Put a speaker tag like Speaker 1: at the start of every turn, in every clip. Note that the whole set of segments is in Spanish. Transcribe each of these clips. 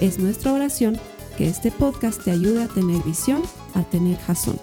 Speaker 1: Es nuestra oración que este podcast te ayude a tener visión, a tener jazón.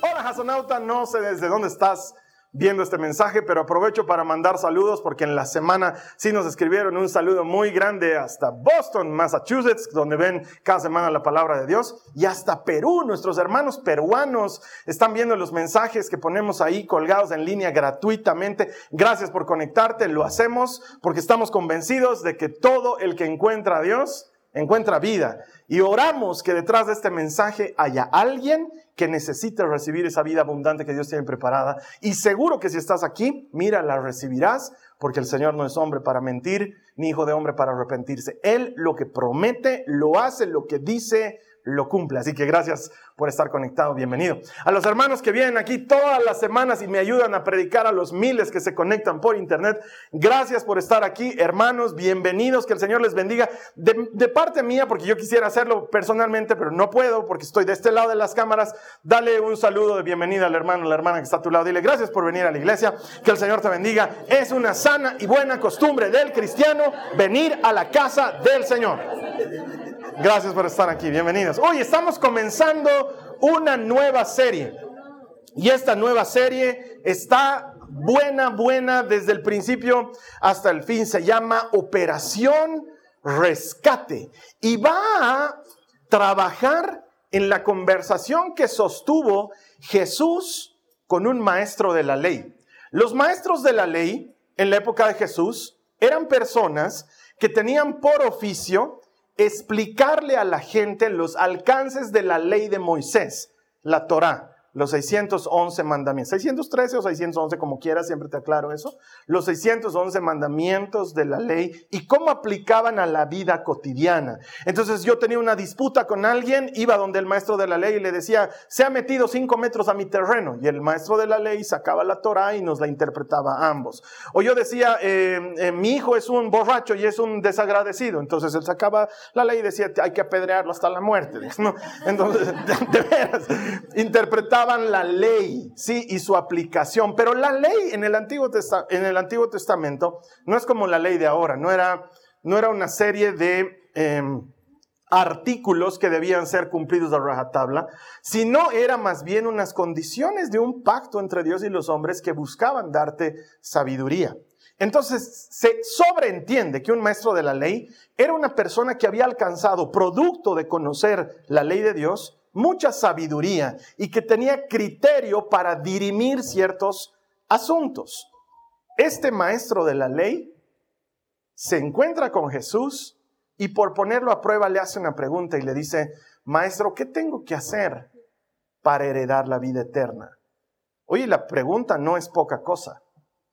Speaker 2: Hola jazonauta, no sé desde dónde estás viendo este mensaje, pero aprovecho para mandar saludos porque en la semana sí nos escribieron un saludo muy grande hasta Boston, Massachusetts, donde ven cada semana la palabra de Dios, y hasta Perú. Nuestros hermanos peruanos están viendo los mensajes que ponemos ahí colgados en línea gratuitamente. Gracias por conectarte, lo hacemos porque estamos convencidos de que todo el que encuentra a Dios encuentra vida. Y oramos que detrás de este mensaje haya alguien que necesite recibir esa vida abundante que Dios tiene preparada. Y seguro que si estás aquí, mira, la recibirás, porque el Señor no es hombre para mentir, ni hijo de hombre para arrepentirse. Él lo que promete, lo hace, lo que dice, lo cumple. Así que gracias por estar conectado, bienvenido. A los hermanos que vienen aquí todas las semanas y me ayudan a predicar a los miles que se conectan por internet, gracias por estar aquí, hermanos, bienvenidos, que el Señor les bendiga. De, parte mía, porque yo quisiera hacerlo personalmente, pero no puedo porque estoy de este lado de las cámaras, dale un saludo de bienvenida al hermano, a la hermana que está a tu lado. Dile gracias por venir a la iglesia, que el Señor te bendiga. Es una sana y buena costumbre del cristiano venir a la casa del Señor. Gracias por estar aquí, bienvenidos. Hoy estamos comenzando una nueva serie. Y esta nueva serie está buena, buena desde el principio hasta el fin. Se llama Operación Rescate. Y va a trabajar en la conversación que sostuvo Jesús con un maestro de la ley. Los maestros de la ley en la época de Jesús eran personas que tenían por oficio explicarle a la gente los alcances de la ley de Moisés, la Torá los 611 mandamientos, 613 o 611 como quieras, siempre te aclaro eso, los 611 mandamientos de la ley y cómo aplicaban a la vida cotidiana. Entonces yo tenía una disputa con alguien, iba donde el maestro de la ley y le decía, se ha metido cinco metros a mi terreno y el maestro de la ley sacaba la Torah y nos la interpretaba a ambos. O yo decía, eh, eh, mi hijo es un borracho y es un desagradecido, entonces él sacaba la ley y decía, hay que apedrearlo hasta la muerte. Entonces, de veras, interpretaba la ley, sí, y su aplicación. Pero la ley en el Antiguo, en el Antiguo Testamento no es como la ley de ahora, no era, no era una serie de em, artículos que debían ser cumplidos a rajatabla, sino era más bien unas condiciones de un pacto entre Dios y los hombres que buscaban darte sabiduría. Entonces se sobreentiende que un maestro de la ley era una persona que había alcanzado, producto de conocer la ley de Dios, mucha sabiduría y que tenía criterio para dirimir ciertos asuntos. Este maestro de la ley se encuentra con Jesús y por ponerlo a prueba le hace una pregunta y le dice, maestro, ¿qué tengo que hacer para heredar la vida eterna? Oye, la pregunta no es poca cosa.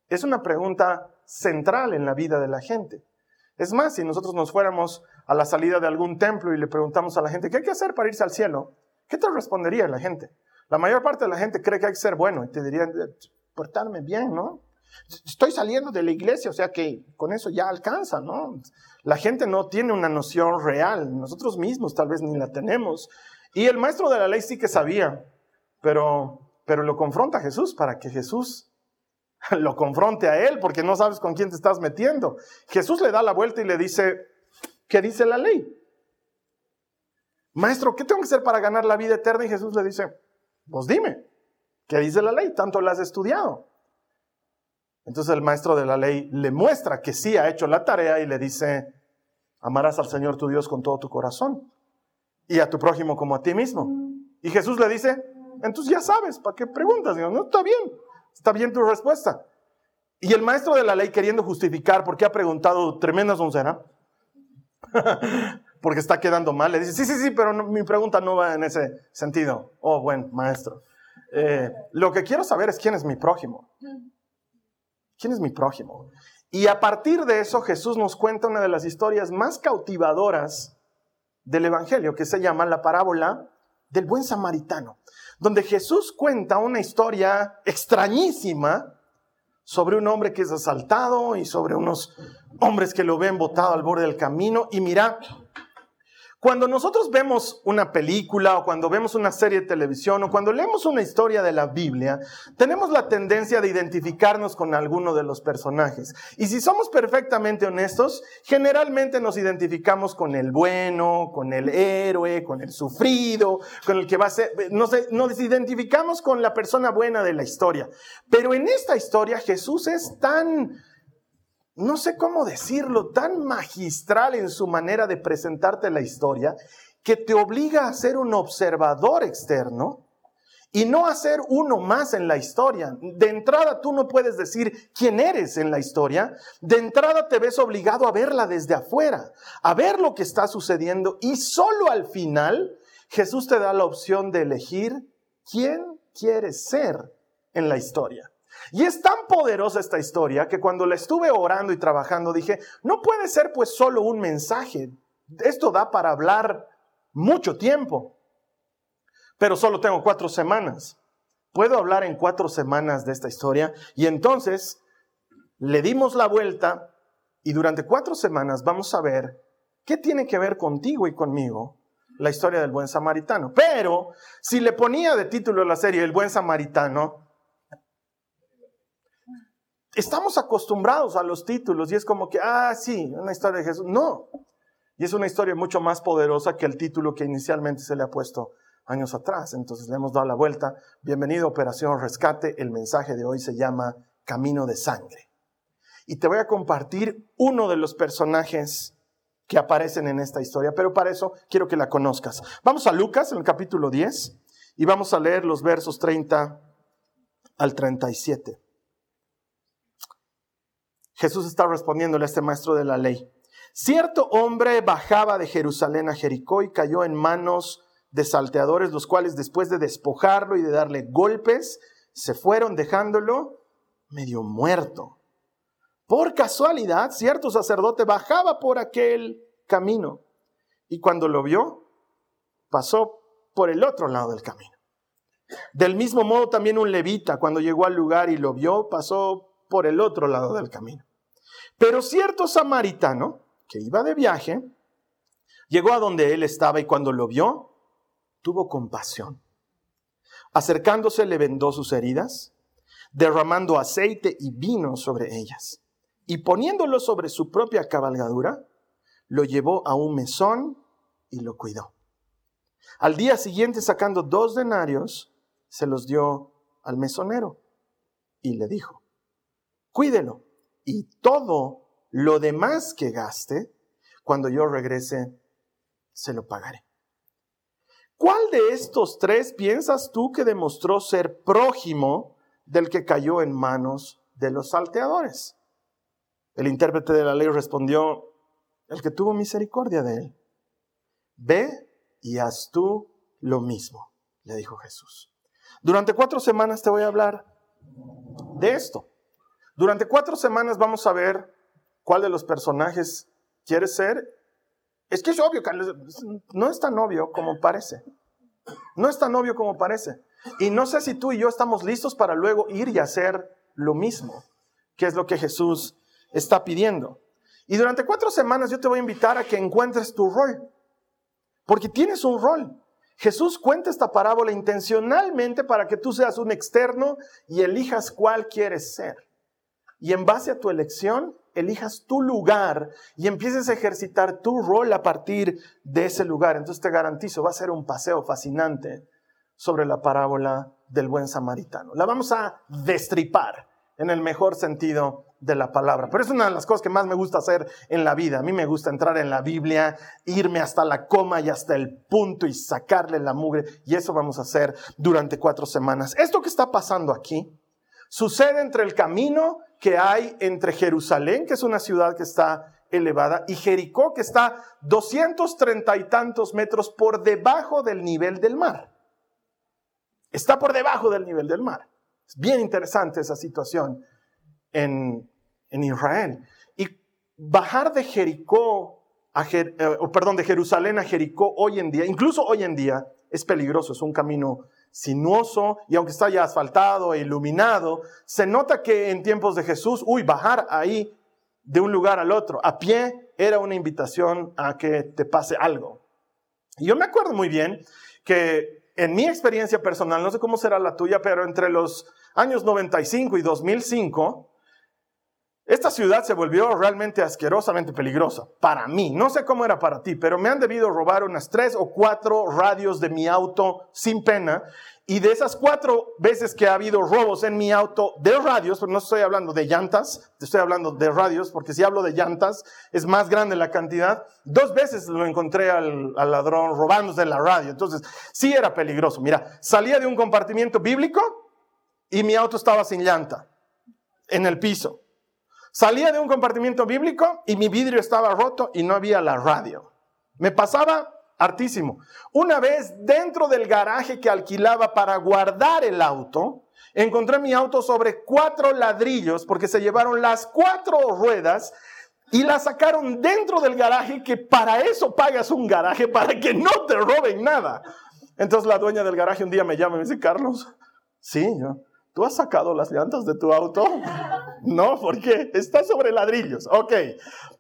Speaker 2: Es una pregunta central en la vida de la gente. Es más, si nosotros nos fuéramos a la salida de algún templo y le preguntamos a la gente, ¿qué hay que hacer para irse al cielo? ¿Qué te respondería la gente? La mayor parte de la gente cree que hay que ser bueno y te dirían, portarme bien, ¿no? Estoy saliendo de la iglesia, o sea que con eso ya alcanza, ¿no? La gente no tiene una noción real, nosotros mismos tal vez ni la tenemos. Y el maestro de la ley sí que sabía, pero, pero lo confronta a Jesús para que Jesús lo confronte a él, porque no sabes con quién te estás metiendo. Jesús le da la vuelta y le dice, ¿qué dice la ley? Maestro, ¿qué tengo que hacer para ganar la vida eterna? Y Jesús le dice, pues dime, ¿qué dice la ley? Tanto la has estudiado. Entonces el maestro de la ley le muestra que sí ha hecho la tarea y le dice, amarás al Señor tu Dios con todo tu corazón y a tu prójimo como a ti mismo. Y Jesús le dice, entonces ya sabes, ¿para qué preguntas? No, está bien, está bien tu respuesta. Y el maestro de la ley queriendo justificar por qué ha preguntado tremenda soncera, porque está quedando mal, le dice, sí, sí, sí, pero mi pregunta no va en ese sentido. Oh, buen maestro. Eh, lo que quiero saber es quién es mi prójimo. ¿Quién es mi prójimo? Y a partir de eso Jesús nos cuenta una de las historias más cautivadoras del Evangelio, que se llama la parábola del buen samaritano, donde Jesús cuenta una historia extrañísima sobre un hombre que es asaltado y sobre unos hombres que lo ven botado al borde del camino. Y mira, cuando nosotros vemos una película o cuando vemos una serie de televisión o cuando leemos una historia de la Biblia, tenemos la tendencia de identificarnos con alguno de los personajes. Y si somos perfectamente honestos, generalmente nos identificamos con el bueno, con el héroe, con el sufrido, con el que va a ser, nos, identificamos con la persona buena de la historia. Pero en esta historia Jesús es tan no sé cómo decirlo, tan magistral en su manera de presentarte la historia, que te obliga a ser un observador externo y no a ser uno más en la historia. De entrada tú no puedes decir quién eres en la historia, de entrada te ves obligado a verla desde afuera, a ver lo que está sucediendo y solo al final Jesús te da la opción de elegir quién quieres ser en la historia. Y es tan poderosa esta historia que cuando la estuve orando y trabajando dije, no puede ser pues solo un mensaje. Esto da para hablar mucho tiempo. Pero solo tengo cuatro semanas. Puedo hablar en cuatro semanas de esta historia. Y entonces le dimos la vuelta y durante cuatro semanas vamos a ver qué tiene que ver contigo y conmigo la historia del buen samaritano. Pero si le ponía de título la serie El buen samaritano, estamos acostumbrados a los títulos y es como que, ah, sí, una historia de Jesús. No. Y es una historia mucho más poderosa que el título que inicialmente se le ha puesto años atrás. Entonces le hemos dado la vuelta. Bienvenido a Operación Rescate. El mensaje de hoy se llama Camino de Sangre. Y te voy a compartir uno de los personajes que aparecen en esta historia, pero para eso quiero que la conozcas. Vamos a Lucas en el capítulo 10 y vamos a leer los versos 30 al 37. Jesús está respondiéndole a este maestro de la ley. Cierto hombre bajaba de Jerusalén a Jericó y cayó en manos de salteadores, los cuales después de despojarlo y de darle golpes, se fueron dejándolo medio muerto. Por casualidad, cierto sacerdote bajaba por aquel camino y cuando lo vio, pasó por el otro lado del camino. Del mismo modo también un levita, cuando llegó al lugar y lo vio, pasó por el otro lado del camino. Pero cierto samaritano, que iba de viaje, llegó a donde él estaba y cuando lo vio, tuvo compasión. Acercándose le vendó sus heridas, derramando aceite y vino sobre ellas, y poniéndolo sobre su propia cabalgadura, lo llevó a un mesón y lo cuidó. Al día siguiente, sacando dos denarios, se los dio al mesonero y le dijo, cuídelo y todo lo demás que gaste, cuando yo regrese, se lo pagaré. ¿Cuál de estos tres piensas tú que demostró ser prójimo del que cayó en manos de los salteadores? El intérprete de la ley respondió, el que tuvo misericordia de él. Ve y haz tú lo mismo, le dijo Jesús. Durante cuatro semanas te voy a hablar de esto. Durante cuatro semanas vamos a ver cuál de los personajes quieres ser. Es que es obvio, no es tan obvio como parece. No es tan obvio como parece. Y no sé si tú y yo estamos listos para luego ir y hacer lo mismo, que es lo que Jesús está pidiendo. Y durante cuatro semanas yo te voy a invitar a que encuentres tu rol, porque tienes un rol. Jesús cuenta esta parábola intencionalmente para que tú seas un externo y elijas cuál quieres ser y en base a tu elección elijas tu lugar y empieces a ejercitar tu rol a partir de ese lugar. Entonces te garantizo, va a ser un paseo fascinante sobre la parábola del buen samaritano. La vamos a destripar en el mejor sentido de la palabra. Pero es una de las cosas que más me gusta hacer en la vida. A mí me gusta entrar en la Biblia, irme hasta la coma y hasta el punto y sacarle la mugre. Y eso vamos a hacer durante cuatro semanas. Esto que está pasando aquí sucede entre el camino que hay entre Jerusalén, que es una ciudad que está elevada, y Jericó, que está 230 y tantos metros por debajo del nivel del mar. Está por debajo del nivel del mar. Es bien interesante esa situación en, en Israel. bajar de Jericó, a eh, perdón, de Jerusalén a Jericó hoy en día, incluso hoy en día, es peligroso, es un camino sinuoso y aunque está ya asfaltado e iluminado, se nota que en tiempos de Jesús, uy, bajar ahí de un lugar al otro a pie era una invitación a que te pase algo. Y yo me acuerdo muy bien que en mi experiencia personal, no sé cómo será la tuya, pero entre los años 95 y 2005, esta ciudad se volvió realmente asquerosamente peligrosa para mí. No sé cómo era para ti, pero me han debido robar unas tres o cuatro radios de mi auto sin pena. Y de esas cuatro veces que ha habido robos en mi auto de radios, pero no estoy hablando de llantas, estoy hablando de radios, porque si hablo de llantas es más grande la cantidad. Dos veces lo encontré al, al ladrón robándose la radio. Entonces, sí era peligroso. Mira, salía de un compartimiento bíblico y mi auto estaba sin llanta en el piso. Salía de un compartimiento bíblico y mi vidrio estaba roto y no había la radio. Me pasaba hartísimo. Una vez dentro del garaje que alquilaba para guardar el auto, encontré mi auto sobre cuatro ladrillos porque se llevaron las cuatro ruedas y la sacaron dentro del garaje que para eso pagas un garaje, para que no te roben nada. Entonces la dueña del garaje un día me llama y me dice, Carlos, sí, ¿Tú has sacado las llantas de tu auto? No, porque está sobre ladrillos. Ok,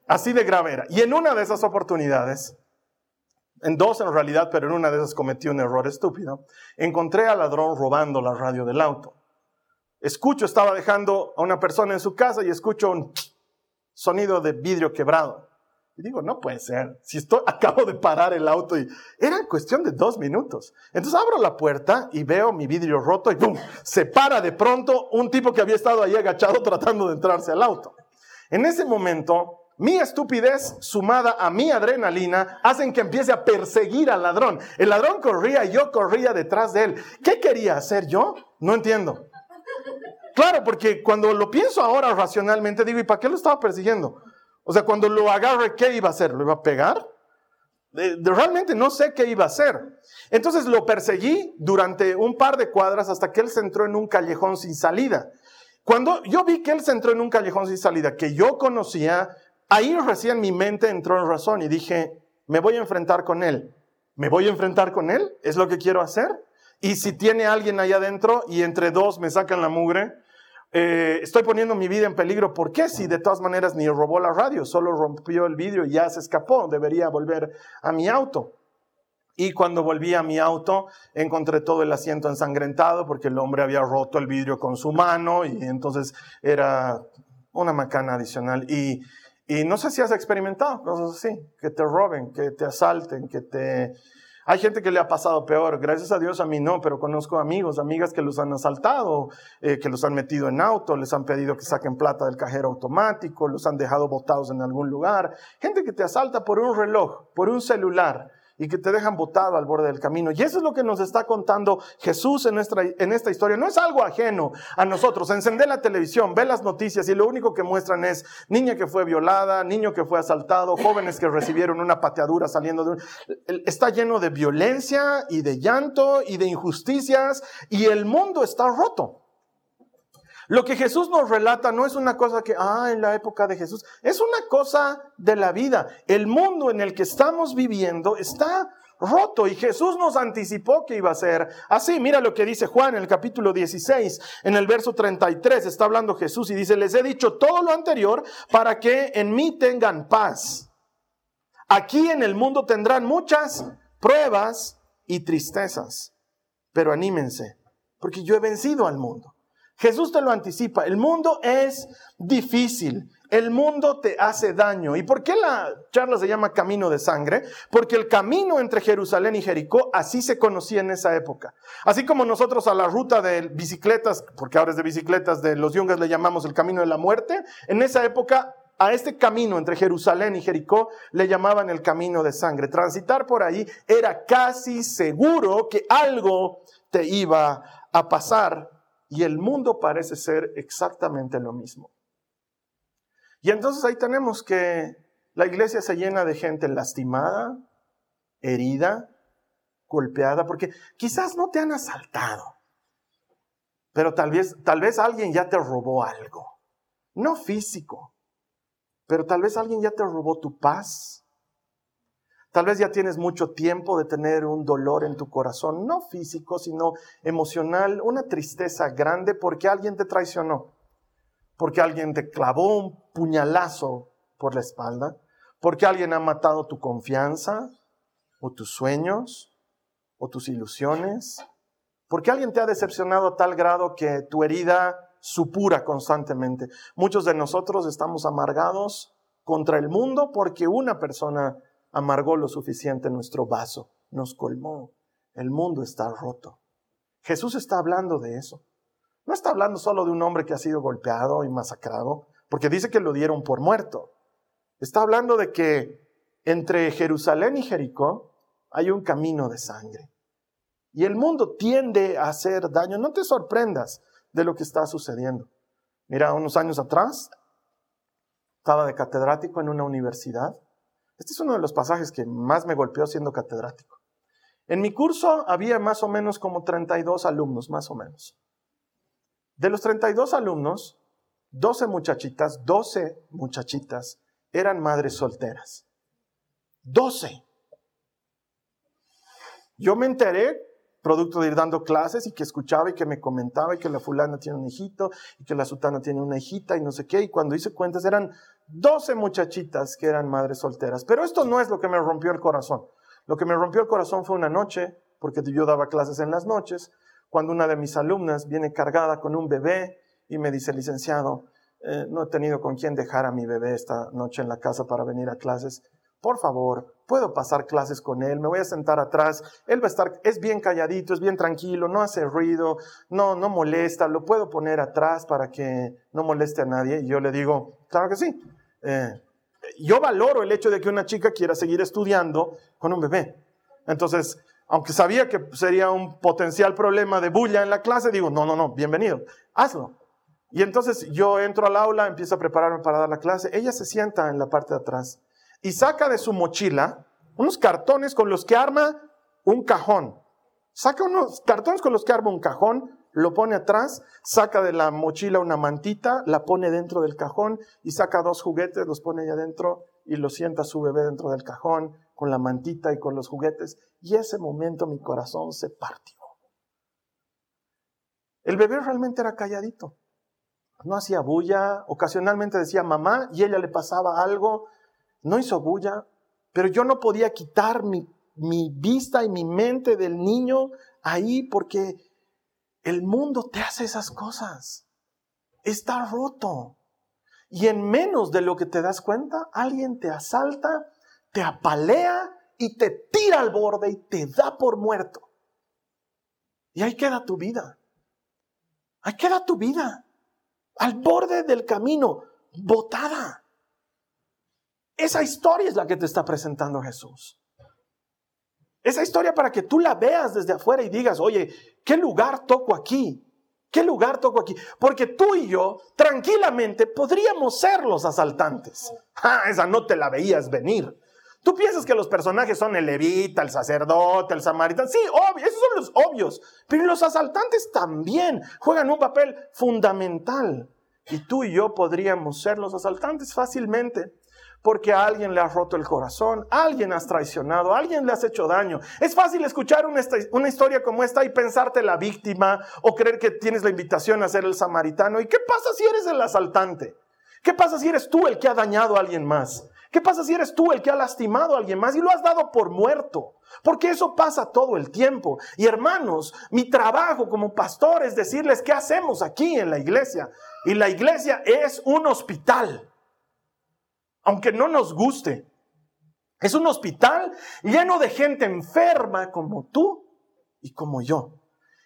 Speaker 2: así de grave era. Y en una de esas oportunidades, en dos en realidad, pero en una de esas cometí un error estúpido, encontré al ladrón robando la radio del auto. Escucho, estaba dejando a una persona en su casa y escucho un sonido de vidrio quebrado. Y digo, no puede ser. Si estoy, acabo de parar el auto y era cuestión de dos minutos. Entonces abro la puerta y veo mi vidrio roto y ¡pum! Se para de pronto un tipo que había estado ahí agachado tratando de entrarse al auto. En ese momento, mi estupidez sumada a mi adrenalina hacen que empiece a perseguir al ladrón. El ladrón corría y yo corría detrás de él. ¿Qué quería hacer yo? No entiendo. Claro, porque cuando lo pienso ahora racionalmente digo, ¿y para qué lo estaba persiguiendo? O sea, cuando lo agarre, ¿qué iba a hacer? ¿Lo iba a pegar? realmente no sé qué iba a hacer. Entonces lo perseguí durante un par de cuadras hasta que él se entró en un callejón sin salida. Cuando yo vi que él se entró en un callejón sin salida que yo conocía, ahí recién mi mente entró en razón y dije, me voy a enfrentar con él. ¿Me voy a enfrentar con él? ¿Es lo que quiero hacer? Y si tiene alguien ahí adentro y entre dos me sacan la mugre, eh, estoy poniendo mi vida en peligro. ¿Por qué? Si de todas maneras ni robó la radio, solo rompió el vidrio y ya se escapó. Debería volver a mi auto. Y cuando volví a mi auto, encontré todo el asiento ensangrentado porque el hombre había roto el vidrio con su mano y entonces era una macana adicional. Y, y no sé si has experimentado cosas así, que te roben, que te asalten, que te hay gente que le ha pasado peor, gracias a Dios a mí no, pero conozco amigos, amigas que los han asaltado, eh, que los han metido en auto, les han pedido que saquen plata del cajero automático, los han dejado botados en algún lugar. Gente que te asalta por un reloj, por un celular, y que te dejan botado al borde del camino. Y eso es lo que nos está contando Jesús en, nuestra, esta historia. No es algo ajeno a nosotros. Encender la televisión, ve las noticias y lo único que muestran es niña que fue violada, niño que fue asaltado, jóvenes que recibieron una pateadura saliendo de un... Está lleno de violencia y de llanto y de injusticias y el mundo está roto. Lo que Jesús nos relata no es una cosa que, ah, en la época de Jesús, es una cosa de la vida. El mundo en el que estamos viviendo está roto y Jesús nos anticipó que iba a ser así. Mira lo que dice Juan en el capítulo 16, en el verso 33, está hablando Jesús y dice, les he dicho todo lo anterior para que en mí tengan paz. Aquí en el mundo tendrán muchas pruebas y tristezas, pero anímense, porque yo he vencido al mundo. Jesús te lo anticipa. El mundo es difícil. El mundo te hace daño. ¿Y por qué la charla se llama Camino de Sangre? Porque el camino entre Jerusalén y Jericó así se conocía en esa época. Así como nosotros a la ruta de bicicletas, porque ahora es de bicicletas, de los yungas le llamamos el Camino de la Muerte, en esa época a este camino entre Jerusalén y Jericó le llamaban el Camino de Sangre. Transitar por ahí era casi seguro que algo te iba a pasar y el mundo parece ser exactamente lo mismo. Y entonces ahí tenemos que la iglesia se llena de gente lastimada, herida, golpeada, porque quizás no te han asaltado, pero tal vez, tal vez alguien ya te robó algo, no físico, pero tal vez alguien ya te robó tu paz. Tal vez ya tienes mucho tiempo de tener un dolor en tu corazón, no físico, sino emocional, una tristeza grande porque alguien te traicionó, porque alguien te clavó un puñalazo por la espalda, porque alguien ha matado tu confianza o tus sueños o tus ilusiones, porque alguien te ha decepcionado a tal grado que tu herida supura constantemente. Muchos de nosotros estamos amargados contra el mundo porque una persona amargó lo suficiente nuestro vaso, nos colmó. El mundo está roto. Jesús está hablando de eso. No está hablando solo de un hombre que ha sido golpeado y masacrado, porque dice que lo dieron por muerto. Está hablando de que entre Jerusalén y Jericó hay un camino de sangre. Y el mundo tiende a hacer daño. No te sorprendas de lo que está sucediendo. Mira, unos años atrás estaba de catedrático en una universidad. Este es uno de los pasajes que más me golpeó siendo catedrático. En mi curso había más o menos como 32 alumnos, más o menos. De los 32 alumnos, 12 muchachitas, 12 muchachitas eran madres solteras. 12. Yo me enteré producto de ir dando clases y que escuchaba y que me comentaba y que la fulana tiene un hijito y que la sutana tiene una hijita y no sé qué. Y cuando hice cuentas eran 12 muchachitas que eran madres solteras. Pero esto no es lo que me rompió el corazón. Lo que me rompió el corazón fue una noche, porque yo daba clases en las noches, cuando una de mis alumnas viene cargada con un bebé y me dice, licenciado, eh, no he tenido con quién dejar a mi bebé esta noche en la casa para venir a clases por favor, puedo pasar clases con él, me voy a sentar atrás, él va a estar, es bien calladito, es bien tranquilo, no hace ruido, no, no molesta, lo puedo poner atrás para que no moleste a nadie. Y yo le digo, claro que sí. Eh, yo valoro el hecho de que una chica quiera seguir estudiando con un bebé. Entonces, aunque sabía que sería un potencial problema de bulla en la clase, digo, no, no, no, bienvenido, hazlo. Y entonces yo entro al aula, empiezo a prepararme para dar la clase, ella se sienta en la parte de atrás y saca de su mochila unos cartones con los que arma un cajón. Saca unos cartones con los que arma un cajón, lo pone atrás, saca de la mochila una mantita, la pone dentro del cajón y saca dos juguetes, los pone ahí adentro y lo sienta su bebé dentro del cajón con la mantita y con los juguetes. Y ese momento mi corazón se partió. El bebé realmente era calladito. No hacía bulla, ocasionalmente decía mamá y ella le pasaba algo no hizo bulla, pero yo no podía quitar mi, mi vista y mi mente del niño ahí porque el mundo te hace esas cosas. Está roto. Y en menos de lo que te das cuenta, alguien te asalta, te apalea y te tira al borde y te da por muerto. Y ahí queda tu vida. Ahí queda tu vida. Al borde del camino, botada. Esa historia es la que te está presentando Jesús. Esa historia para que tú la veas desde afuera y digas, oye, ¿qué lugar toco aquí? ¿Qué lugar toco aquí? Porque tú y yo tranquilamente podríamos ser los asaltantes. Ah, esa no te la veías venir. Tú piensas que los personajes son el levita, el sacerdote, el samaritano. Sí, obvio, esos son los obvios. Pero los asaltantes también juegan un papel fundamental. Y tú y yo podríamos ser los asaltantes fácilmente porque a alguien le has roto el corazón, a alguien has traicionado, a alguien le has hecho daño. Es fácil escuchar una, una, historia como esta y pensarte la víctima o creer que tienes la invitación a ser el samaritano. ¿Y qué pasa si eres el asaltante? ¿Qué pasa si eres tú el que ha dañado a alguien más? ¿Qué pasa si eres tú el que ha lastimado a alguien más y lo has dado por muerto? Porque eso pasa todo el tiempo. Y hermanos, mi trabajo como pastor es decirles qué hacemos aquí en la iglesia. Y la iglesia es un hospital aunque no nos guste. Es un hospital lleno de gente enferma como tú y como yo.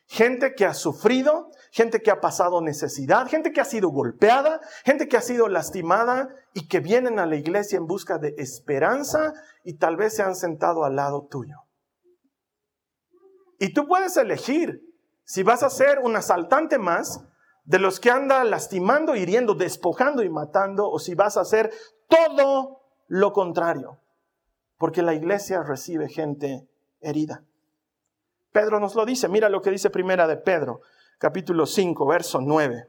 Speaker 2: Gente que ha sufrido, gente que ha pasado necesidad, gente que ha sido golpeada, gente que ha sido lastimada y que vienen a la iglesia en busca de esperanza y tal vez se han sentado al lado tuyo. Y tú puedes elegir si vas a ser un asaltante más de los que anda lastimando, hiriendo, despojando y matando, o si vas a ser todo lo contrario, porque la iglesia recibe gente herida. Pedro nos lo dice, mira lo que dice primera de Pedro, capítulo 5, verso 9.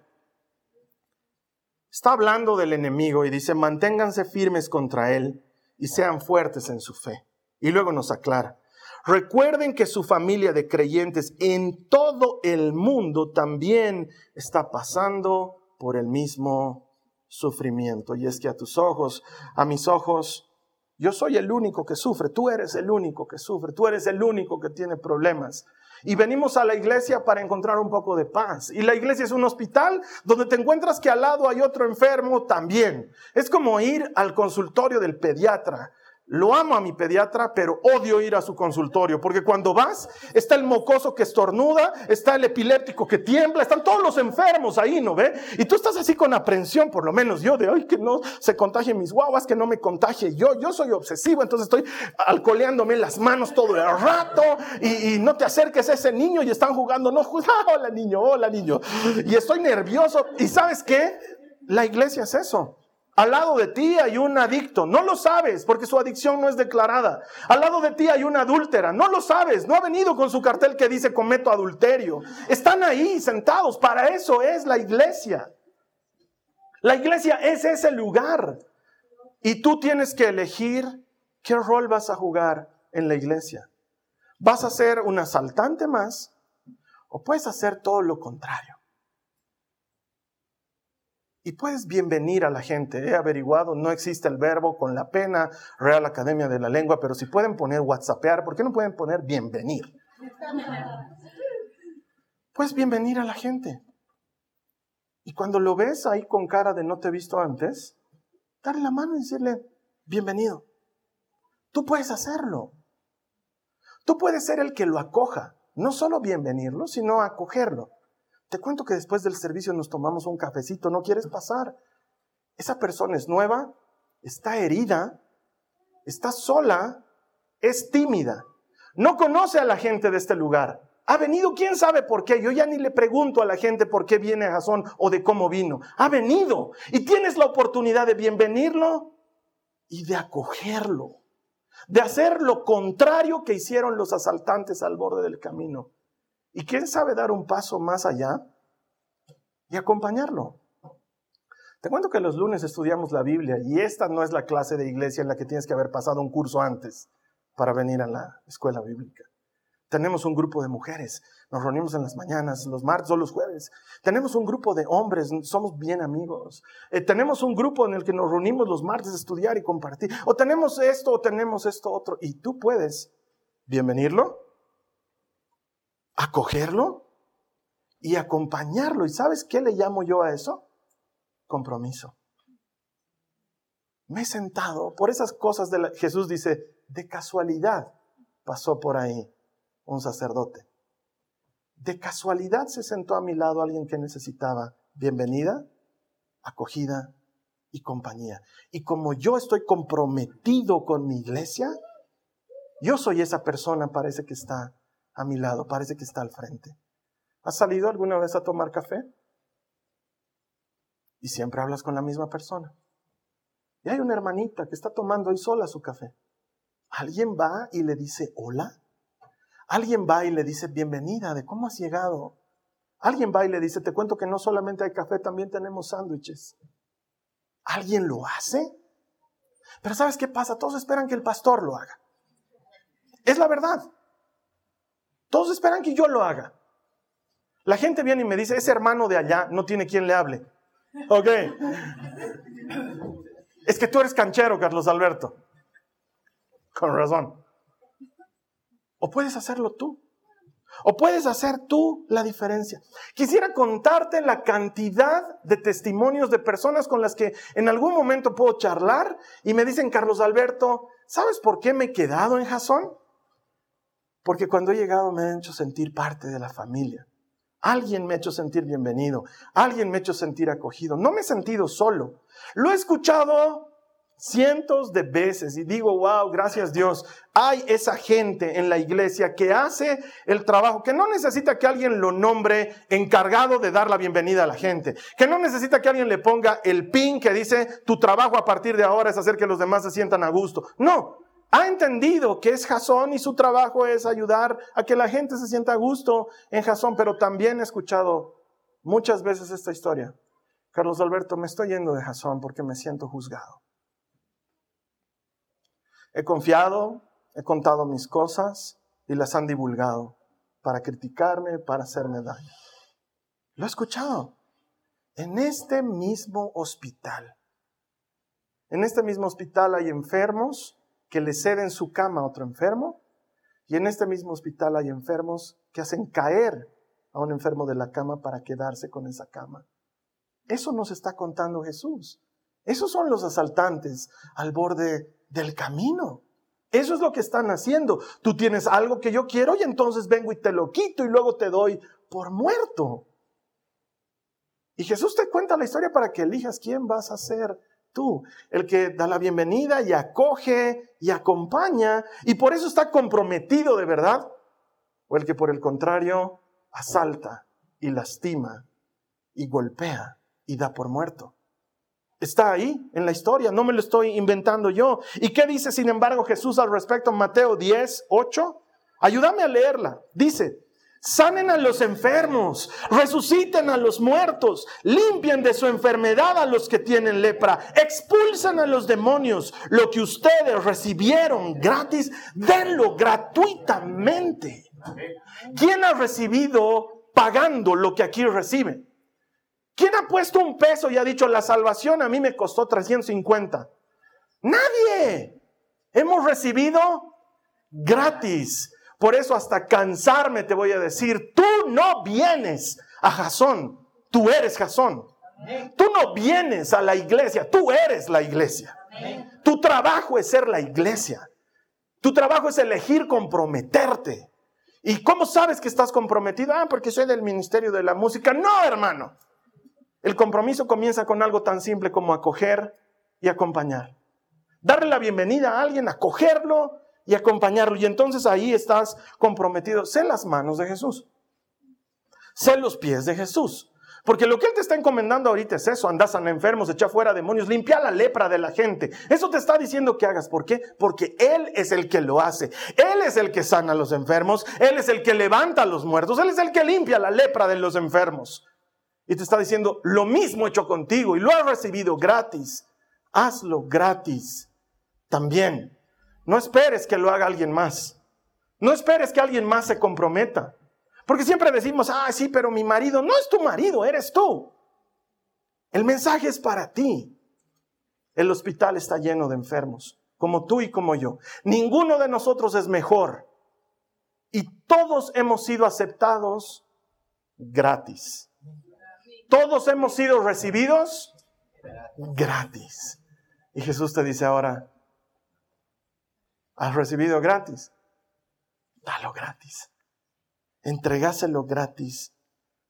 Speaker 2: Está hablando del enemigo y dice, manténganse firmes contra él y sean fuertes en su fe. Y luego nos aclara, recuerden que su familia de creyentes en todo el mundo también está pasando por el mismo sufrimiento. Y es que a tus ojos, a mis ojos, yo soy el único que sufre, tú eres el único que sufre, tú eres el único que tiene problemas. Y venimos a la iglesia para encontrar un poco de paz. Y la iglesia es un hospital donde te encuentras que al lado hay otro enfermo también. Es como ir al consultorio del pediatra. Lo amo a mi pediatra, pero odio ir a su consultorio, porque cuando vas, está el mocoso que estornuda, está el epiléptico que tiembla, están todos los enfermos ahí, ¿no ve? Y tú estás así con aprensión, por lo menos yo, de hoy que no se contagien mis guaguas, que no me contagie yo. Yo soy obsesivo, entonces estoy alcoleándome las manos todo el rato y, y no te acerques a ese niño y están jugando, no, hola niño, hola niño. Y estoy nervioso. ¿Y sabes qué? La iglesia es eso. Al lado de ti hay un adicto, no lo sabes porque su adicción no es declarada. Al lado de ti hay una adúltera, no lo sabes, no ha venido con su cartel que dice cometo adulterio. Están ahí sentados, para eso es la iglesia. La iglesia es ese lugar. Y tú tienes que elegir qué rol vas a jugar en la iglesia. ¿Vas a ser un asaltante más o puedes hacer todo lo contrario? Y puedes bienvenir a la gente. He averiguado, no existe el verbo con la pena, Real Academia de la Lengua, pero si pueden poner WhatsAppear, ¿por qué no pueden poner bienvenir? Puedes bienvenir a la gente. Y cuando lo ves ahí con cara de no te he visto antes, darle la mano y decirle, bienvenido. Tú puedes hacerlo. Tú puedes ser el que lo acoja. No solo bienvenirlo, sino acogerlo. Te cuento que después del servicio nos tomamos un cafecito, ¿no quieres pasar? Esa persona es nueva, está herida, está sola, es tímida, no conoce a la gente de este lugar. Ha venido, quién sabe por qué. Yo ya ni le pregunto a la gente por qué viene a Jasón o de cómo vino. Ha venido y tienes la oportunidad de bienvenirlo y de acogerlo, de hacer lo contrario que hicieron los asaltantes al borde del camino. Y quién sabe dar un paso más allá y acompañarlo. Te cuento que los lunes estudiamos la Biblia y esta no es la clase de iglesia en la que tienes que haber pasado un curso antes para venir a la escuela bíblica. Tenemos un grupo de mujeres, nos reunimos en las mañanas, los martes o los jueves. Tenemos un grupo de hombres, somos bien amigos. Eh, tenemos un grupo en el que nos reunimos los martes a estudiar y compartir. O tenemos esto o tenemos esto otro. Y tú puedes bienvenirlo acogerlo y acompañarlo. ¿Y sabes qué le llamo yo a eso? Compromiso. Me he sentado por esas cosas de la, Jesús dice, de casualidad pasó por ahí un sacerdote. De casualidad se sentó a mi lado alguien que necesitaba bienvenida, acogida y compañía. Y como yo estoy comprometido con mi iglesia, yo soy esa persona, parece que está a mi lado, parece que está al frente. ¿Has salido alguna vez a tomar café? Y siempre hablas con la misma persona. Y hay una hermanita que está tomando ahí sola su café. ¿Alguien va y le dice hola? ¿Alguien va y le dice bienvenida? ¿De cómo has llegado? Alguien va y le dice, te cuento que no solamente hay café, también tenemos sándwiches. ¿Alguien lo hace? Pero ¿sabes qué pasa? Todos esperan que el pastor lo haga. Es la verdad. Todos esperan que yo lo haga. La gente viene y me dice, ese hermano de allá no tiene quien le hable. Ok. Es que tú eres canchero, Carlos Alberto. Con razón. O puedes hacerlo tú. O puedes hacer tú la diferencia. Quisiera contarte la cantidad de testimonios de personas con las que en algún momento puedo charlar y me dicen, Carlos Alberto, ¿sabes por qué me he quedado en Jasón? Porque cuando he llegado me he hecho sentir parte de la familia. Alguien me ha hecho sentir bienvenido. Alguien me ha hecho sentir acogido. No me he sentido solo. Lo he escuchado cientos de veces y digo, wow, gracias Dios. Hay esa gente en la iglesia que hace el trabajo, que no necesita que alguien lo nombre encargado de dar la bienvenida a la gente, que no necesita que alguien le ponga el pin que dice, tu trabajo a partir de ahora es hacer que los demás se sientan a gusto. No, ha entendido que es Jasón y su trabajo es ayudar a que la gente se sienta a gusto en Jasón, pero también he escuchado muchas veces esta historia. Carlos Alberto, me estoy yendo de Jasón porque me siento juzgado. He confiado, he contado mis cosas y las han divulgado para criticarme, para hacerme daño. Lo he escuchado. En este mismo hospital. En este mismo hospital hay enfermos que le ceden su cama a otro enfermo. Y en este mismo hospital hay enfermos que hacen caer a un enfermo de la cama para quedarse con esa cama. Eso nos está contando Jesús. Esos son los asaltantes al borde del camino. Eso es lo que están haciendo. Tú tienes algo que yo quiero y entonces vengo y te lo quito y luego te doy por muerto. Y Jesús te cuenta la historia para que elijas quién vas a ser tú, el que da la bienvenida y acoge y acompaña y por eso está comprometido de verdad, o el que por el contrario asalta y lastima y golpea y da por muerto. Está ahí en la historia, no me lo estoy inventando yo. ¿Y qué dice, sin embargo, Jesús al respecto Mateo 10, 8? Ayúdame a leerla. Dice, sanen a los enfermos, resuciten a los muertos, limpien de su enfermedad a los que tienen lepra, expulsen a los demonios. Lo que ustedes recibieron gratis, denlo gratuitamente. ¿Quién ha recibido pagando lo que aquí recibe? ¿Quién ha puesto un peso y ha dicho, la salvación a mí me costó 350? Nadie. Hemos recibido gratis. Por eso hasta cansarme te voy a decir, tú no vienes a Jasón, tú eres Jasón. Tú no vienes a la iglesia, tú eres la iglesia. Tu trabajo es ser la iglesia. Tu trabajo es elegir comprometerte. ¿Y cómo sabes que estás comprometido? Ah, porque soy del ministerio de la música. No, hermano. El compromiso comienza con algo tan simple como acoger y acompañar. Darle la bienvenida a alguien, acogerlo y acompañarlo. Y entonces ahí estás comprometido. Sé las manos de Jesús. Sé los pies de Jesús. Porque lo que Él te está encomendando ahorita es eso, andas a enfermos, echa fuera demonios, limpia la lepra de la gente. Eso te está diciendo que hagas. ¿Por qué? Porque Él es el que lo hace. Él es el que sana a los enfermos, Él es el que levanta a los muertos, Él es el que limpia la lepra de los enfermos. Y te está diciendo, lo mismo hecho contigo y lo has recibido gratis. Hazlo gratis también. No esperes que lo haga alguien más. No esperes que alguien más se comprometa. Porque siempre decimos, ah, sí, pero mi marido no es tu marido, eres tú. El mensaje es para ti. El hospital está lleno de enfermos, como tú y como yo. Ninguno de nosotros es mejor. Y todos hemos sido aceptados gratis. Todos hemos sido recibidos gratis. Y Jesús te dice ahora, has recibido gratis, dalo gratis. Entregáselo gratis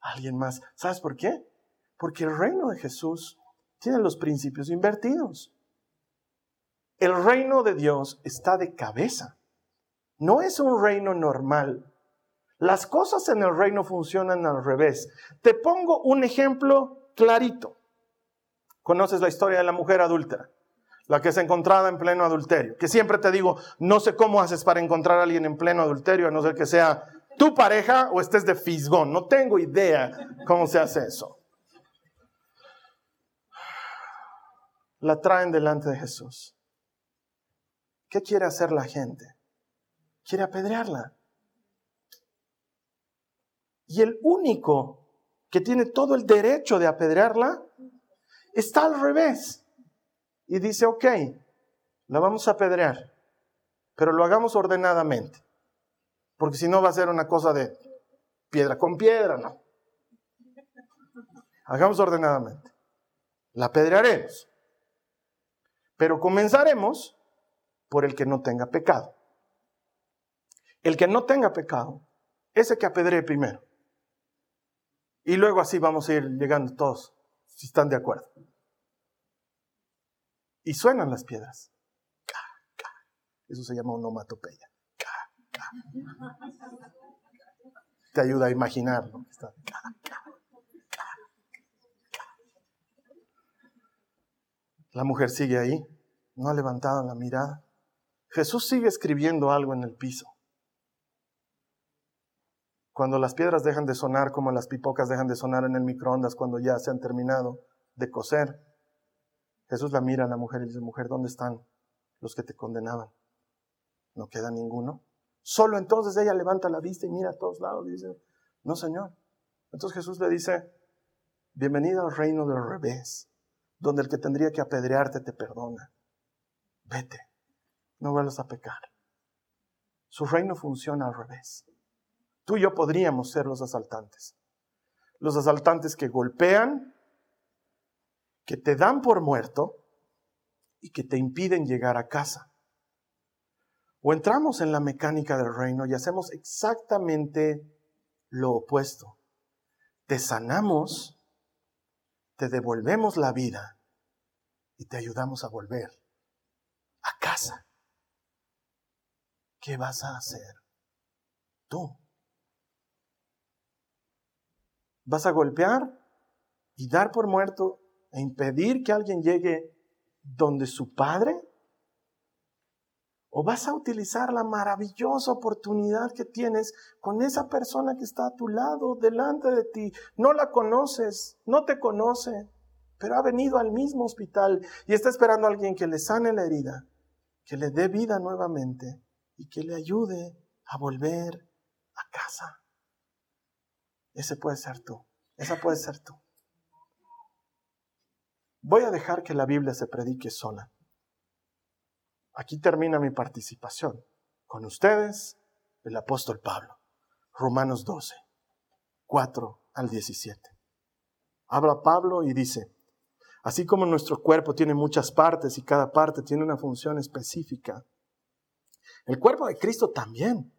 Speaker 2: a alguien más. ¿Sabes por qué? Porque el reino de Jesús tiene los principios invertidos. El reino de Dios está de cabeza. No es un reino normal las cosas en el reino funcionan al revés. Te pongo un ejemplo clarito. Conoces la historia de la mujer adúltera, la que es encontrada en pleno adulterio. Que siempre te digo, no sé cómo haces para encontrar a alguien en pleno adulterio, a no ser que sea tu pareja o estés de fisgón. No tengo idea cómo se hace eso. La traen delante de Jesús. ¿Qué quiere hacer la gente? Quiere apedrearla. Y el único que tiene todo el derecho de apedrearla está al revés. Y dice, ok, la vamos a apedrear, pero lo hagamos ordenadamente. Porque si no va a ser una cosa de piedra con piedra, ¿no? Hagamos ordenadamente. La apedrearemos. Pero comenzaremos por el que no tenga pecado. El que no tenga pecado, ese que apedree primero. Y luego así vamos a ir llegando todos, si están de acuerdo. Y suenan las piedras. Eso se llama onomatopeya. Te ayuda a imaginar La mujer sigue ahí, no ha levantado la mirada. Jesús sigue escribiendo algo en el piso. Cuando las piedras dejan de sonar como las pipocas dejan de sonar en el microondas cuando ya se han terminado, de coser. Jesús la mira a la mujer y dice, mujer, ¿dónde están los que te condenaban? No queda ninguno. Solo entonces ella levanta la vista y mira a todos lados y dice, no, Señor. Entonces Jesús le dice, bienvenida al reino del revés, donde el que tendría que apedrearte te perdona. Vete, no vuelvas a pecar. Su reino funciona al revés. Tú y yo podríamos ser los asaltantes. Los asaltantes que golpean, que te dan por muerto y que te impiden llegar a casa. O entramos en la mecánica del reino y hacemos exactamente lo opuesto. Te sanamos, te devolvemos la vida y te ayudamos a volver a casa. ¿Qué vas a hacer tú? ¿Vas a golpear y dar por muerto e impedir que alguien llegue donde su padre? ¿O vas a utilizar la maravillosa oportunidad que tienes con esa persona que está a tu lado, delante de ti? No la conoces, no te conoce, pero ha venido al mismo hospital y está esperando a alguien que le sane la herida, que le dé vida nuevamente y que le ayude a volver a casa. Ese puede ser tú, esa puede ser tú. Voy a dejar que la Biblia se predique sola. Aquí termina mi participación. Con ustedes, el apóstol Pablo. Romanos 12, 4 al 17. Habla Pablo y dice, así como nuestro cuerpo tiene muchas partes y cada parte tiene una función específica, el cuerpo de Cristo también.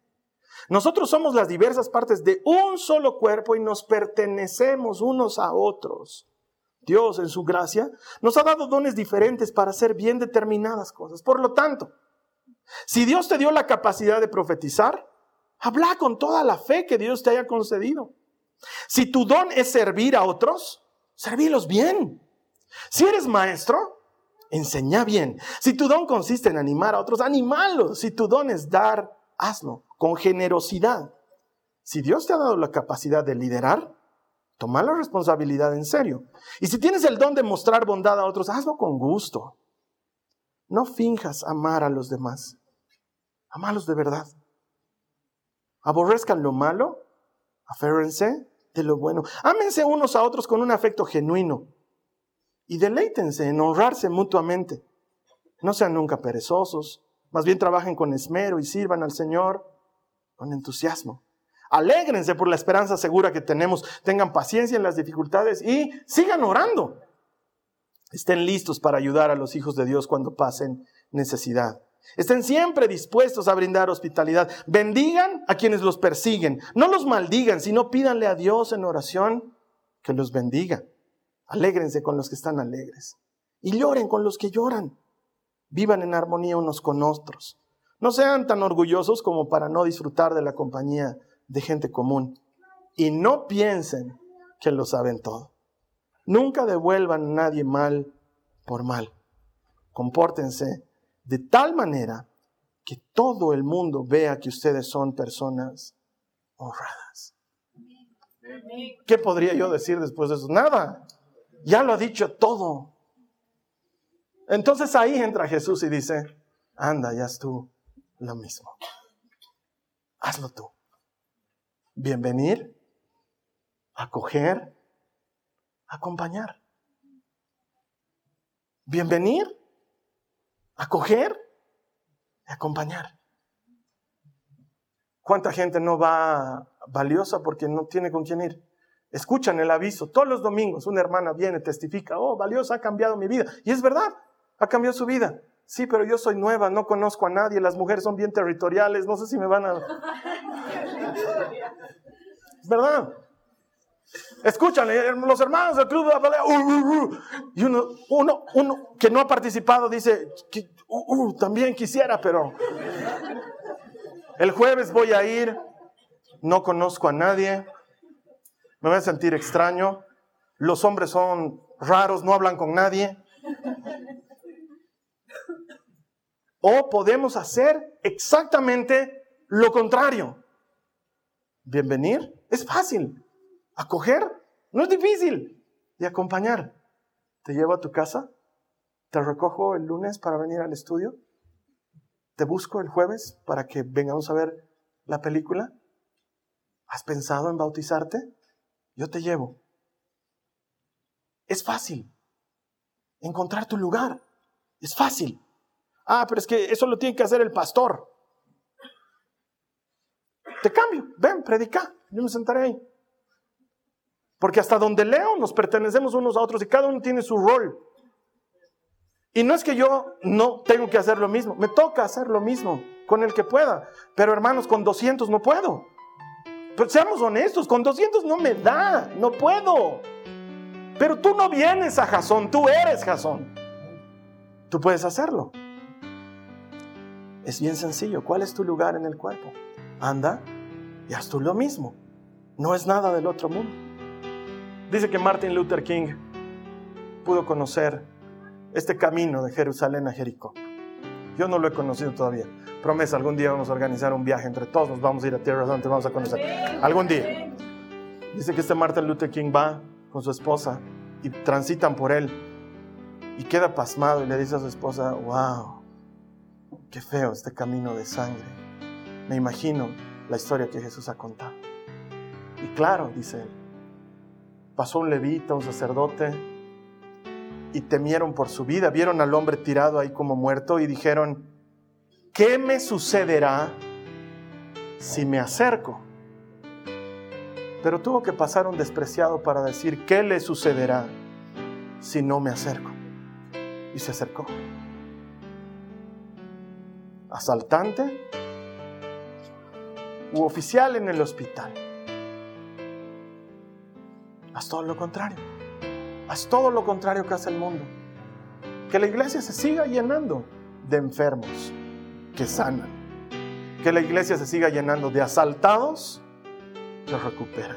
Speaker 2: Nosotros somos las diversas partes de un solo cuerpo y nos pertenecemos unos a otros. Dios en su gracia nos ha dado dones diferentes para hacer bien determinadas cosas. Por lo tanto, si Dios te dio la capacidad de profetizar, habla con toda la fe que Dios te haya concedido. Si tu don es servir a otros, servílos bien. Si eres maestro, enseña bien. Si tu don consiste en animar a otros, animalos. Si tu don es dar, hazlo con generosidad. Si Dios te ha dado la capacidad de liderar, Toma la responsabilidad en serio. Y si tienes el don de mostrar bondad a otros, hazlo con gusto. No finjas amar a los demás. Amalos de verdad. Aborrezcan lo malo, aférrense de lo bueno. Ámense unos a otros con un afecto genuino y deleítense en honrarse mutuamente. No sean nunca perezosos, más bien trabajen con esmero y sirvan al Señor con entusiasmo. Alégrense por la esperanza segura que tenemos. Tengan paciencia en las dificultades y sigan orando. Estén listos para ayudar a los hijos de Dios cuando pasen necesidad. Estén siempre dispuestos a brindar hospitalidad. Bendigan a quienes los persiguen. No los maldigan, sino pídanle a Dios en oración que los bendiga. Alégrense con los que están alegres. Y lloren con los que lloran. Vivan en armonía unos con otros. No sean tan orgullosos como para no disfrutar de la compañía de gente común. Y no piensen que lo saben todo. Nunca devuelvan a nadie mal por mal. Compórtense de tal manera que todo el mundo vea que ustedes son personas honradas. ¿Qué podría yo decir después de eso? Nada. Ya lo ha dicho todo. Entonces ahí entra Jesús y dice, anda, ya es tú lo mismo. Hazlo tú bienvenir, acoger, acompañar. Bienvenir, acoger y acompañar. ¿Cuánta gente no va valiosa porque no tiene con quién ir? Escuchan el aviso. Todos los domingos una hermana viene, testifica, oh, valiosa ha cambiado mi vida. Y es verdad, ha cambiado su vida. Sí, pero yo soy nueva, no conozco a nadie, las mujeres son bien territoriales, no sé si me van a... Es verdad. Escuchan, eh, los hermanos del club de la pelea, uh, uh, uh. y uno, uno, uno que no ha participado dice, también quisiera, pero el jueves voy a ir, no conozco a nadie, me voy a sentir extraño, los hombres son raros, no hablan con nadie. O podemos hacer exactamente lo contrario. Bienvenir es fácil. Acoger no es difícil. Y acompañar ¿Te llevo a tu casa? ¿Te recojo el lunes para venir al estudio? ¿Te busco el jueves para que vengamos a ver la película? ¿Has pensado en bautizarte? Yo te llevo. Es fácil encontrar tu lugar. Es fácil. Ah, pero es que eso lo tiene que hacer el pastor. Te cambio, ven, predica, yo me sentaré ahí. Porque hasta donde leo nos pertenecemos unos a otros y cada uno tiene su rol. Y no es que yo no tengo que hacer lo mismo, me toca hacer lo mismo con el que pueda. Pero hermanos, con 200 no puedo. Pero seamos honestos, con 200 no me da, no puedo. Pero tú no vienes a Jasón, tú eres Jasón. Tú puedes hacerlo. Es bien sencillo. ¿Cuál es tu lugar en el cuerpo? Anda y haz tú lo mismo. No es nada del otro mundo. Dice que Martin Luther King pudo conocer este camino de Jerusalén a Jericó. Yo no lo he conocido todavía. Promesa, algún día vamos a organizar un viaje entre todos, nos vamos a ir a Tierra Santa, vamos a conocer. Algún día. Dice que este Martin Luther King va con su esposa y transitan por él y queda pasmado y le dice a su esposa, wow, qué feo este camino de sangre. Me imagino la historia que Jesús ha contado. Y claro, dice él, pasó un levita, un sacerdote, y temieron por su vida, vieron al hombre tirado ahí como muerto y dijeron, ¿qué me sucederá si me acerco? Pero tuvo que pasar un despreciado para decir, ¿qué le sucederá si no me acerco? Y se acercó. Asaltante u oficial en el hospital. Haz todo lo contrario. Haz todo lo contrario que hace el mundo. Que la iglesia se siga llenando de enfermos que sanan. Que la iglesia se siga llenando de asaltados que recuperan.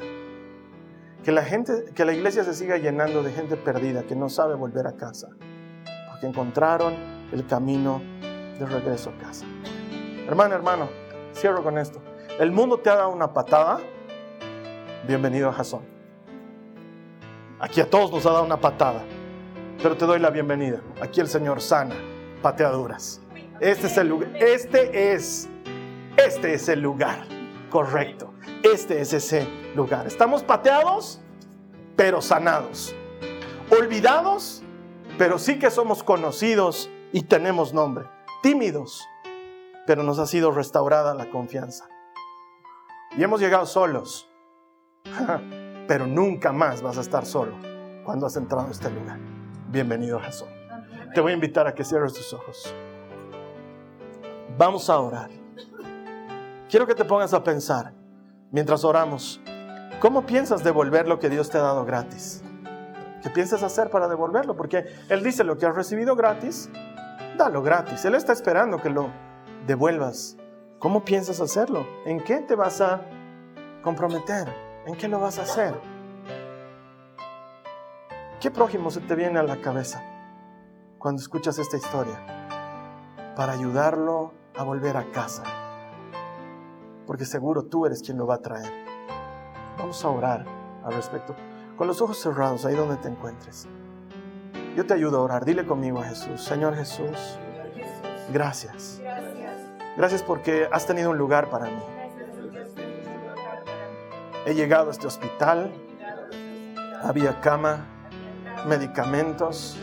Speaker 2: Que la, gente, que la iglesia se siga llenando de gente perdida que no sabe volver a casa. Porque encontraron el camino de regreso a casa. Hermano, hermano, cierro con esto. El mundo te ha dado una patada. Bienvenido a Jason. Aquí a todos nos ha dado una patada. Pero te doy la bienvenida. Aquí el Señor sana pateaduras. Este es el lugar. Este es. Este es el lugar correcto. Este es ese lugar. Estamos pateados, pero sanados. Olvidados, pero sí que somos conocidos y tenemos nombre. Tímidos, pero nos ha sido restaurada la confianza. Y hemos llegado solos. Pero nunca más vas a estar solo cuando has entrado a este lugar. Bienvenido Jesús. Te voy a invitar a que cierres tus ojos. Vamos a orar. Quiero que te pongas a pensar, mientras oramos, ¿cómo piensas devolver lo que Dios te ha dado gratis? ¿Qué piensas hacer para devolverlo? Porque Él dice, lo que has recibido gratis, dalo gratis. Él está esperando que lo devuelvas ¿Cómo piensas hacerlo? ¿En qué te vas a comprometer? ¿En qué lo vas a hacer? ¿Qué prójimo se te viene a la cabeza cuando escuchas esta historia? Para ayudarlo a volver a casa. Porque seguro tú eres quien lo va a traer. Vamos a orar al respecto. Con los ojos cerrados, ahí donde te encuentres. Yo te ayudo a orar. Dile conmigo a Jesús. Señor Jesús, gracias Gracias porque has tenido un lugar para mí. He llegado a este hospital, había cama, medicamentos,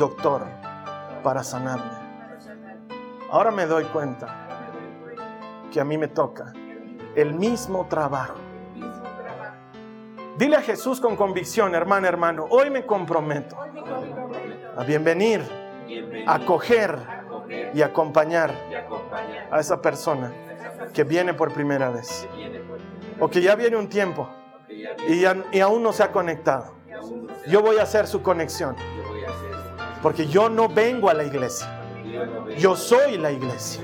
Speaker 2: doctor para sanarme. Ahora me doy cuenta que a mí me toca el mismo trabajo. Dile a Jesús con convicción, hermano, hermano, hoy me comprometo a bienvenir, a acoger y acompañar a esa persona que viene por primera vez o que ya viene un tiempo y, y aún no se ha conectado. Yo voy a hacer su conexión porque yo no vengo a la iglesia. Yo soy la iglesia.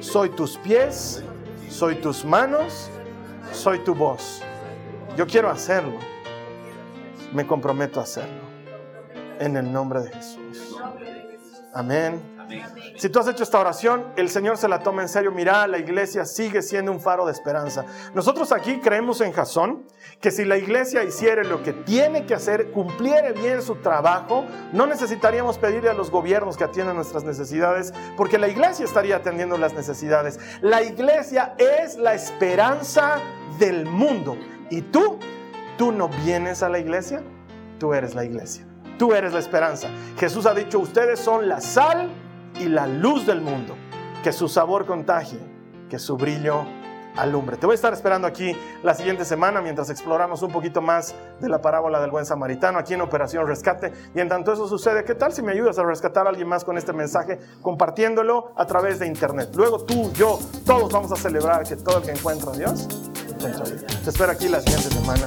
Speaker 2: Soy tus pies, soy tus manos, soy tu voz. Yo quiero hacerlo. Me comprometo a hacerlo. En el nombre de Jesús. Amén Si tú has hecho esta oración, el Señor se la toma en serio. Mira, la iglesia sigue siendo un faro de esperanza. Nosotros aquí creemos en Jasón que si la iglesia hiciera lo que tiene que hacer, cumpliera bien su trabajo, no necesitaríamos pedirle a los gobiernos que atiendan nuestras necesidades, porque la iglesia estaría atendiendo las necesidades. La iglesia es la esperanza del mundo. ¿Y tú? ¿Tú no vienes a la iglesia? Tú eres la iglesia. Tú eres la esperanza. Jesús ha dicho, ustedes son la sal y la luz del mundo. Que su sabor contagie, que su brillo alumbre. Te voy a estar esperando aquí la siguiente semana mientras exploramos un poquito más de la parábola del buen samaritano aquí en Operación Rescate. Y en tanto eso sucede, ¿qué tal si me ayudas a rescatar a alguien más con este mensaje compartiéndolo a través de internet? Luego tú, yo, todos vamos a celebrar que todo el que encuentra a Dios, Te espero aquí la siguiente semana.